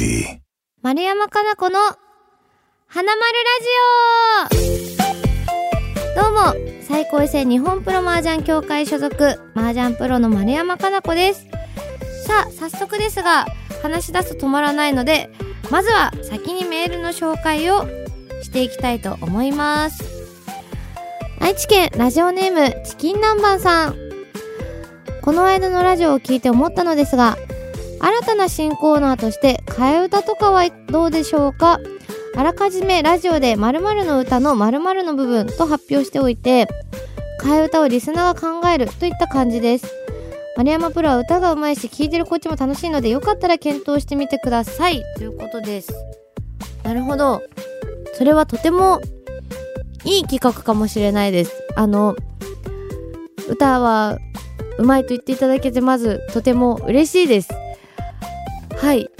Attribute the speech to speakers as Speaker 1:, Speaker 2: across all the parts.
Speaker 1: melody.
Speaker 2: 丸山かな子の花丸ラジオ。どうも最高位戦日本プロ麻雀協会所属麻雀プロの丸山かな子です。さあ早速ですが話し出すと止まらないのでまずは先にメールの紹介をしていきたいと思います。愛知県ラジオネームチキン南蛮さん。この間のラジオを聞いて思ったのですが新たな新コーナーとして替え歌とかはどうでしょうか？あらかじめラジオで〇〇の歌の〇〇の部分と発表しておいて替え歌をリスナーが考えるといった感じです。丸山プロは歌が上手いし聴いてるこっちも楽しいのでよかったら検討してみてください。ということです。なるほど。それはとてもいい企画かもしれないです。あの歌はうまいと言っていただけてまずとても嬉しいです。はい。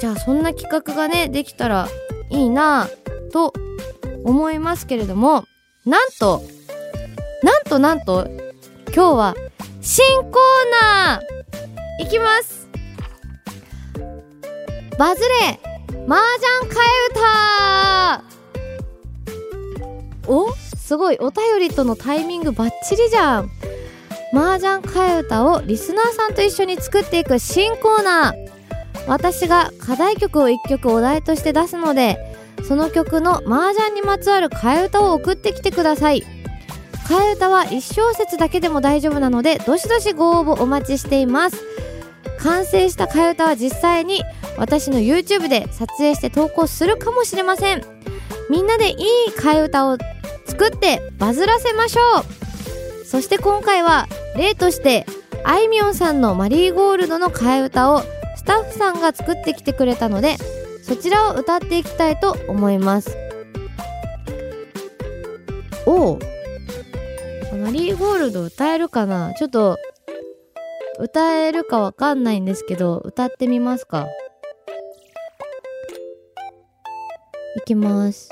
Speaker 2: じゃあそんな企画がねできたらいいなと思いますけれどもなんとなんとなんと今日は新コーナーいきます。バズれ麻雀替え歌。お？すごいお便りとのタイミングバッチリじゃん。麻雀替え歌をリスナーさんと一緒に作っていく新コーナー。私が課題曲を1曲お題として出すのでその曲の麻雀にまつわる替え歌を送ってきてください。替え歌は1小節だけでも大丈夫なのでどしどしご応募お待ちしています。完成した替え歌は実際に私の YouTube で撮影して投稿するかもしれません。みんなでいい替え歌を作ってバズらせましょう。そして今回は例としてあいみょんさんのマリーゴールドの替え歌をタッフさんが作ってきてくれたのでそちらを歌っていきたいと思います。おおマリーゴールド歌えるかな？ちょっと歌えるかわかんないんですけど歌ってみますか。いきます。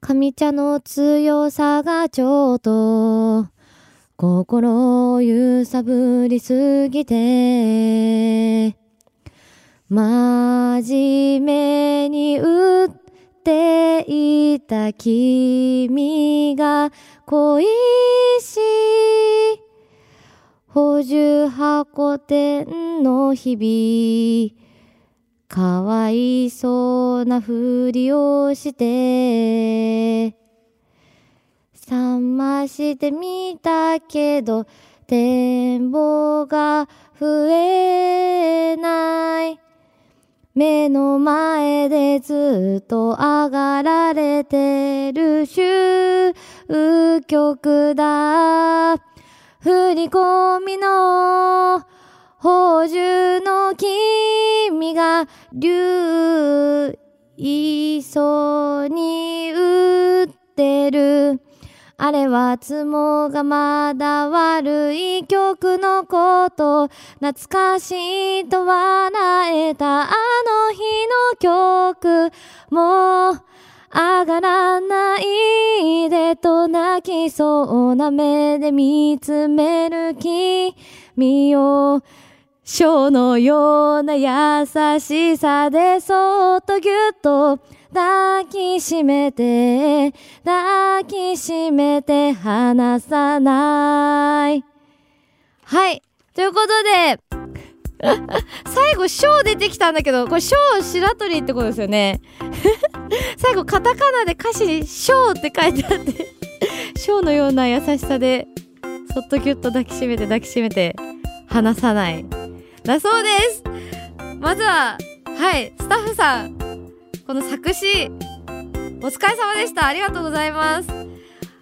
Speaker 2: 上茶の強さがちょっと心を揺さぶりすぎて真面目に打っていた君が恋しい補充箱店の日々かわいそうなふりをして覚ましてみたけど展望が増えない。目の前でずっと上がられてる終局だ。振り込みの補充の君が流いそに打ってる。あれはつもがまだ悪い曲のこと。懐かしいと笑えたあの日の曲。もう上がらないでと泣きそうな目で見つめる君を。章のような優しさで そっとぎゅっと抱きしめて抱きしめて離さないはいということで最後、章出てきたんだけど、これ章白鳥ってことですよね。最後、カタカナで歌詞に章って書いてあって、章のような優しさで、そっとギュッと抱きしめて抱きしめて、離さない。だそうです。まずは、はい、スタッフさん、この作詞、お疲れ様でした。ありがとうございます。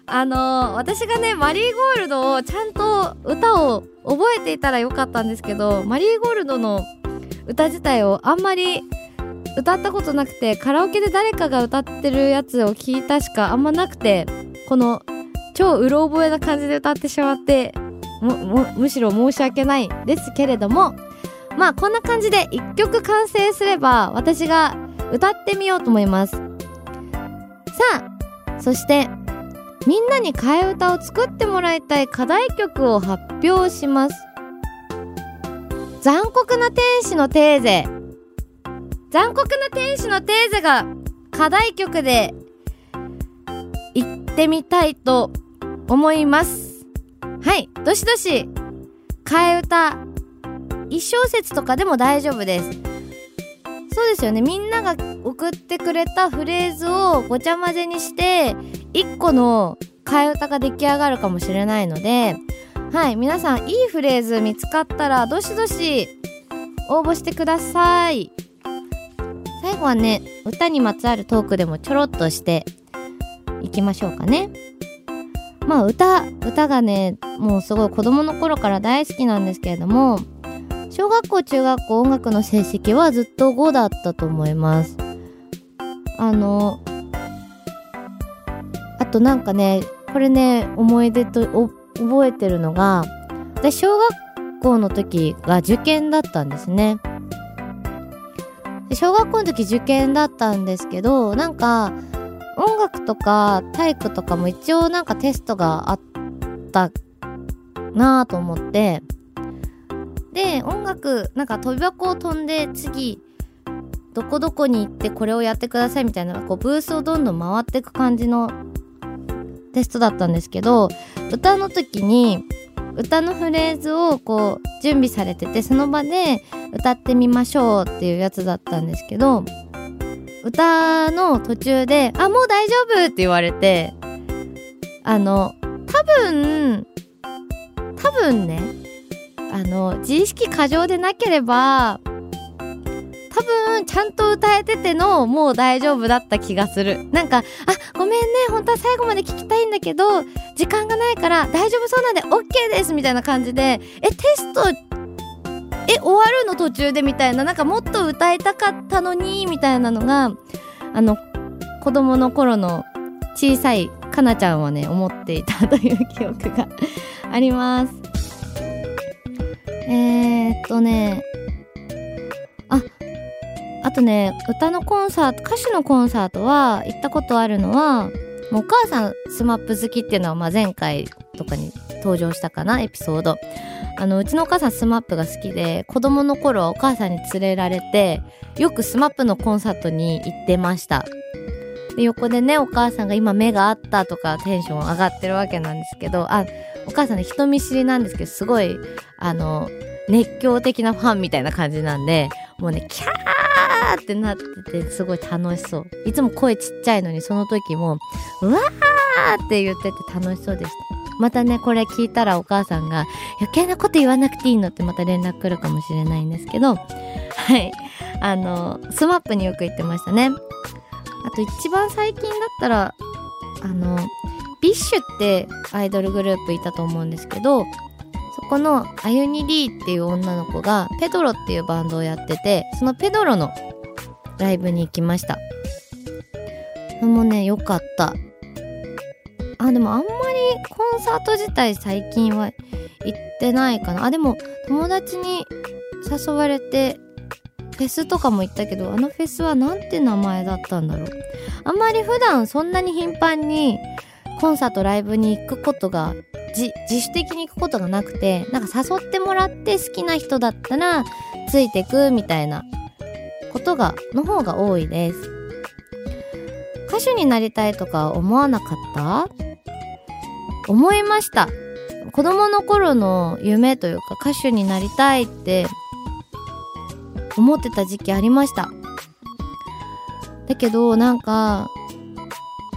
Speaker 2: あの、私がね、マリーゴールドをちゃんと歌を覚えていたらよかったんですけど、マリーゴールドの歌自体をあんまり歌ったことなくて、カラオケで誰かが歌ってるやつを聞いたしかあんまなくて、この超うろ覚えな感じで歌ってしまって、むしろ申し訳ないですけれども、まあこんな感じで一曲完成すれば私が歌ってみようと思います。さあ、そしてみんなに替え歌を作ってもらいたい課題曲を発表します残酷な天使のテーゼ残酷な天使のテーゼが課題曲で行ってみたいと思います。はい、どしどし、替え歌、一小節とかでも大丈夫です。そうですよね。みんなが送ってくれたフレーズをごちゃ混ぜにして、一個の替え歌が出来上がるかもしれないので、はい、皆さんいいフレーズ見つかったら、どしどし応募してください。最後はね、歌にまつわるトークでもちょろっとしていきましょうかね。まあ歌、歌がね、もうすごい子供の頃から大好きなんですけれども、小学校、中学校音楽の成績はずっと5だったと思います。あの、あとなんかね、これね、思い出と覚えてるのが、私小学校の時が受験だったんですね。で小学校の時受験だったんですけど、なんか、音楽とか体育とかも一応なんかテストがあったなぁと思って、で、音楽、なんか飛び箱を飛んで次、どこどこに行ってこれをやってくださいみたいな、こうブースをどんどん回っていく感じのテストだったんですけど、歌の時に、歌のフレーズをこう準備されてて、その場で歌ってみましょうっていうやつだったんですけど、歌の途中で、あ、もう大丈夫って言われて、あの、多分、多分ね、あの、自意識過剰でなければ、多分、ちゃんと歌えてての、もう大丈夫だった気がする。なんか、あ、ごめんね、本当は最後まで聞きたいんだけど、時間がないから大丈夫そうなんで OK ですみたいな感じで、え、テスト、え、終わるの途中でみたいな、なんかもっと歌いたかったのに、みたいなのが、あの、子供の頃の小さいかなちゃんはね、思っていたという記憶があります。えー、っとね、あ、あとね、歌のコンサート、歌手のコンサートは行ったことあるのは、もうお母さん SMAP 好きっていうのは、まあ、前回とかに登場したかな、エピソード。あの、うちのお母さん SMAP が好きで、子供の頃お母さんに連れられて、よく SMAP のコンサートに行ってました。で、横でね、お母さんが今目があったとかテンション上がってるわけなんですけど、あ、お母さんね、人見知りなんですけど、すごい、あの、熱狂的なファンみたいな感じなんで、もうね、キャーってなってて、すごい楽しそう。いつも声ちっちゃいのに、その時も、うわーって言ってて楽しそうでした。またね、これ聞いたらお母さんが、余計なこと言わなくていいのってまた連絡来るかもしれないんですけど、はい。あの、スマップによく行ってましたね。あと一番最近だったら、あの、BiSH ってアイドルグループいたと思うんですけど、そこのアユニ・D っていう女の子が PEDRO っていうバンドをやってて、その PEDRO のライブに行きました。それもね、良かった。あ、でもあんまりコンサート自体最近は行ってないかな。あ、でも友達に誘われてフェスとかも行ったけど、あのフェスはなんて名前だったんだろう。あんまり普段そんなに頻繁にコンサートライブに行くことが自自主的に行くことがなくてなんか誘ってもらって好きな人だったらついてくみたいなことがの方が多いです。歌手になりたいとか思わなかった？思いました。子供の頃の夢というか歌手になりたいって思ってた時期ありました。だけどなんか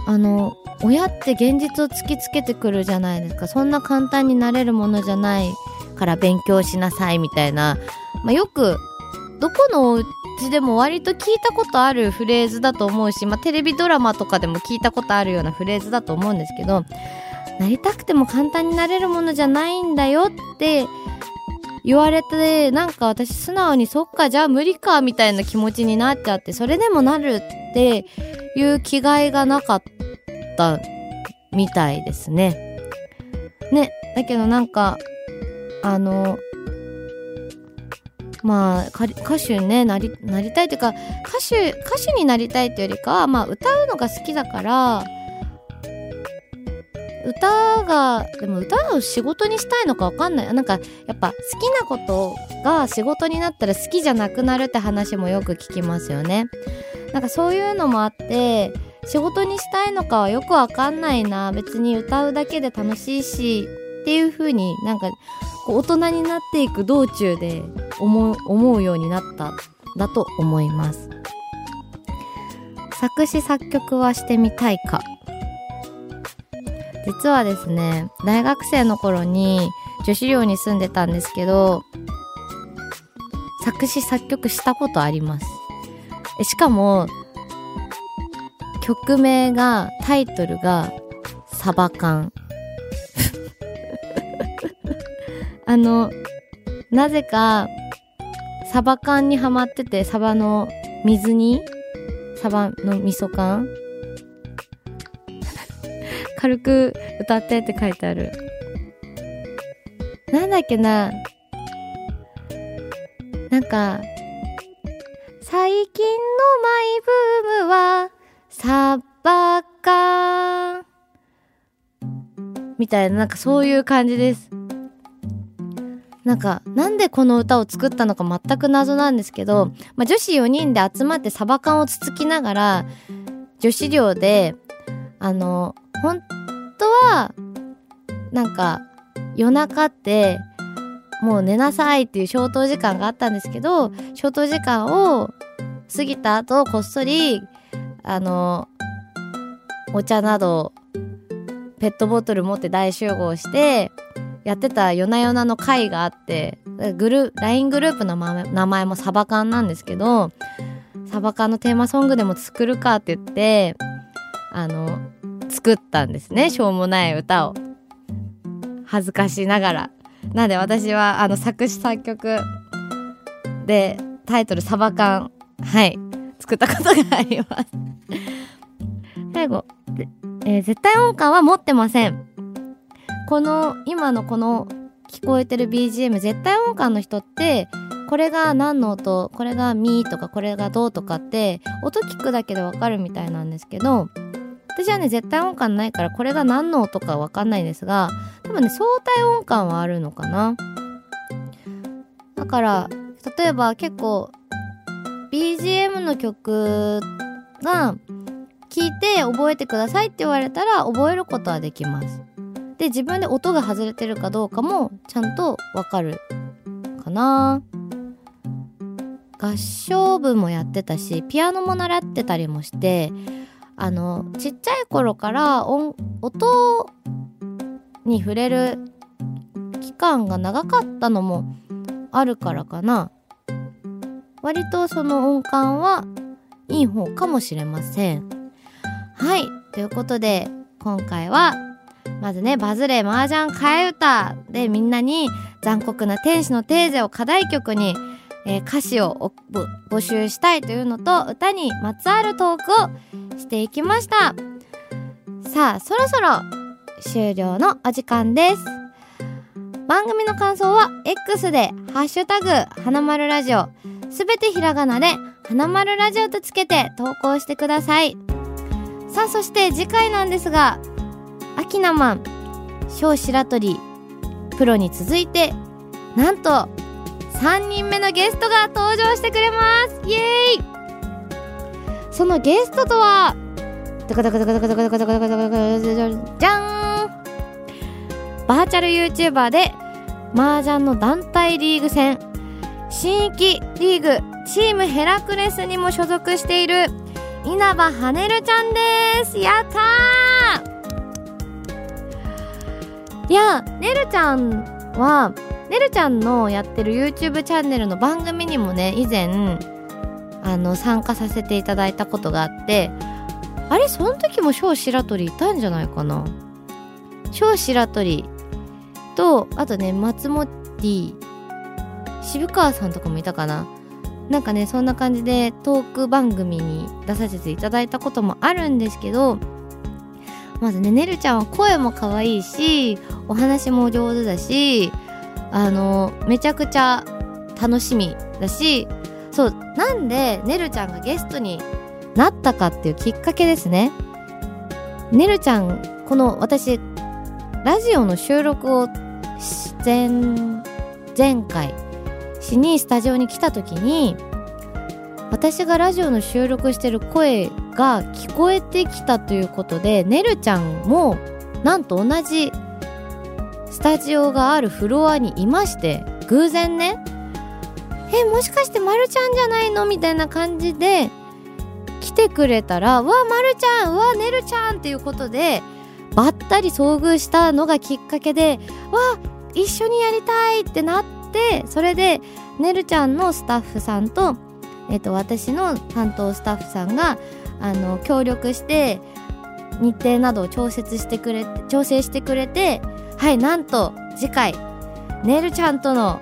Speaker 2: あの親って現実を突きつけてくるじゃないですか。そんな簡単になれるものじゃないから勉強しなさいみたいな、まあ、よくどこのお家でも割と聞いたことあるフレーズだと思うし、まあ、テレビドラマとかでも聞いたことあるようなフレーズだと思うんですけどなりたくても簡単になれるものじゃないんだよって言われてなんか私素直にそっかじゃあ無理かみたいな気持ちになっちゃってそれでもなるっていう気概がなかった。たみたいですね。ねだけどなんかあのまあ歌手ねなりなりたいというか歌手歌手になりたいというよりかはまあ歌うのが好きだから歌がでも歌を仕事にしたいのかわかんないなんかやっぱ好きなことが仕事になったら好きじゃなくなるって話もよく聞きますよねなんかそういうのもあって仕事にしたいのかはよくわかんないな。別に歌うだけで楽しいしっていう風になんかこう大人になっていく道中で思う思うようになった。だと思います。作詞作曲はしてみたいか。実はですね大学生の頃に女子寮に住んでたんですけど作詞作曲したことあります。しかも曲名がタイトルがサバ缶。あのなぜかサバ缶にはまっててサバの水煮サバの味噌缶。軽く歌ってって書いてある。なんだっけな。なんか最近のマイブームはサバ缶みたいななんかそういう感じです。なんか、なんでこの歌を作ったのか全く謎なんですけど、まあ、女子4人で集まってサバ缶をつつきながら、女子寮で、あの、本当は、なんか、夜中って、もう寝なさいっていう消灯時間があったんですけど、消灯時間を過ぎた後、こっそり、あの、お茶など、ペットボトル持って大集合して、やってた夜な夜なの会があってグル LINE グループの名前もサバ缶なんですけどサバ缶のテーマソングでも作るかって言ってあの作ったんですねしょうもない歌を。恥ずかしながら。なんで私はあの作詞作曲でタイトルサバ缶はい。作ったことがあります。最後、えー、絶対音感は持ってません。この今のこの聞こえてる BGM 絶対音感の人ってこれが何の音これがミとかこれがどうとかって音聞くだけでわかるみたいなんですけど私はね絶対音感ないからこれが何の音かわかんないんですが多分ね相対音感はあるのかな。だから例えば結構 BGM の曲が聞いて覚えてくださいって言われたら覚えることはできます。で自分で音が外れてるかどうかもちゃんとわかるかな。合唱部もやってたしピアノも習ってたりもしてあのちっちゃい頃から音音に触れる期間が長かったのもあるからかな。割とその音感はいい方かもしれませんはいということで今回はまずね、バズレ麻雀替え歌でみんなに残酷な天使のテーゼを課題曲に、えー、歌詞を募集したいというのと歌にまつわるトークをしていきました。さあ、そろそろ終了のお時間です。番組の感想は X でハッシュタグ花丸ラジオすべてひらがなで花丸ラジオとつけて投稿してください。さあ、そして次回なんですがアキナマン小白鳥プロに続いてなんと3人目のゲストが登場してくれますイエーイそのゲストとはじゃんバーチャル YouTuber で麻雀の団体リーグ戦新域リーグチームヘラクレスにも所属している稲葉はねるちゃんです。やったー。いやねるちゃんはねるちゃんのやってる YouTube チャンネルの番組にもね以前あの参加させていただいたことがあってあれその時も小白鳥いたんじゃないかな。小白鳥とあとね松本渋川さんとかもいたかな？なんかねそんな感じでトーク番組に出させていただいたこともあるんですけどまずねねるちゃんは声も可愛いしお話も上手だしあのめちゃくちゃ楽しみだしそうなんでねるちゃんがゲストになったかっていうきっかけですね。ねるちゃんこの私ラジオの収録を前前回しにスタジオに来た時に私がラジオの収録してる声が聞こえてきたということでねるちゃんもなんと同じスタジオがあるフロアにいまして偶然ねえもしかしてまるちゃんじゃないの？みたいな感じで来てくれたら「わまるちゃんうわねるちゃん」っていうことでばったり遭遇したのがきっかけで「わ一緒にやりたい!」ってなっててそれでねるちゃんのスタッフさんと,、えー、と私の担当スタッフさんがあの協力して日程などを調節してくれ調整してくれてはいなんと次回ねるちゃんとの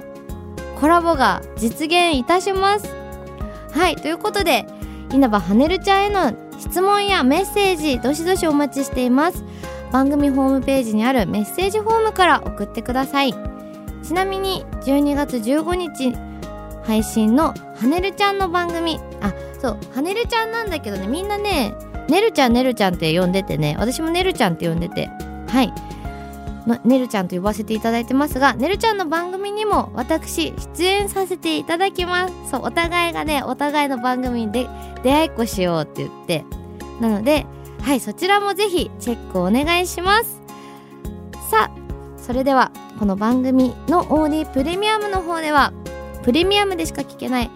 Speaker 2: コラボが実現いたします。はいということで稲葉はねるちゃんへの質問やメッセージどしどしお待ちしています。番組ホームページにあるメッセージフォームから送ってください。ちなみに12月15日配信のはねるちゃんの番組。あそうはねるちゃんなんだけどね。みんなねねるちゃんねるちゃんって呼んでてね。私もねるちゃんって呼んでて。はい。ねるちゃんと呼ばせていただいてますがねるちゃんの番組にも私出演させていただきます。そうお互いがねお互いの番組で出会いっこしようって言って。なのではいそちらもぜひチェックお願いします。さあそれではこの番組の OD プレミアムの方ではプレミアムでしか聞けない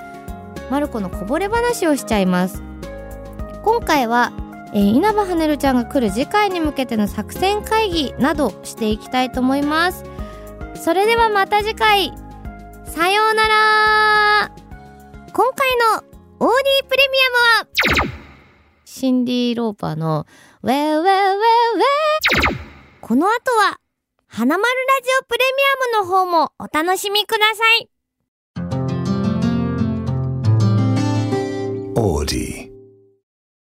Speaker 2: マルコのこぼれ話をしちゃいます。今回は、えー、稲葉はねるちゃんが来る次回に向けての作戦会議などしていきたいと思います。それではまた次回。さようなら。今回の OD プレミアムはシンディ・ローパーのウェウェウェウェ。この後は花丸ラジオプレミアムの方もお楽しみください。オーディ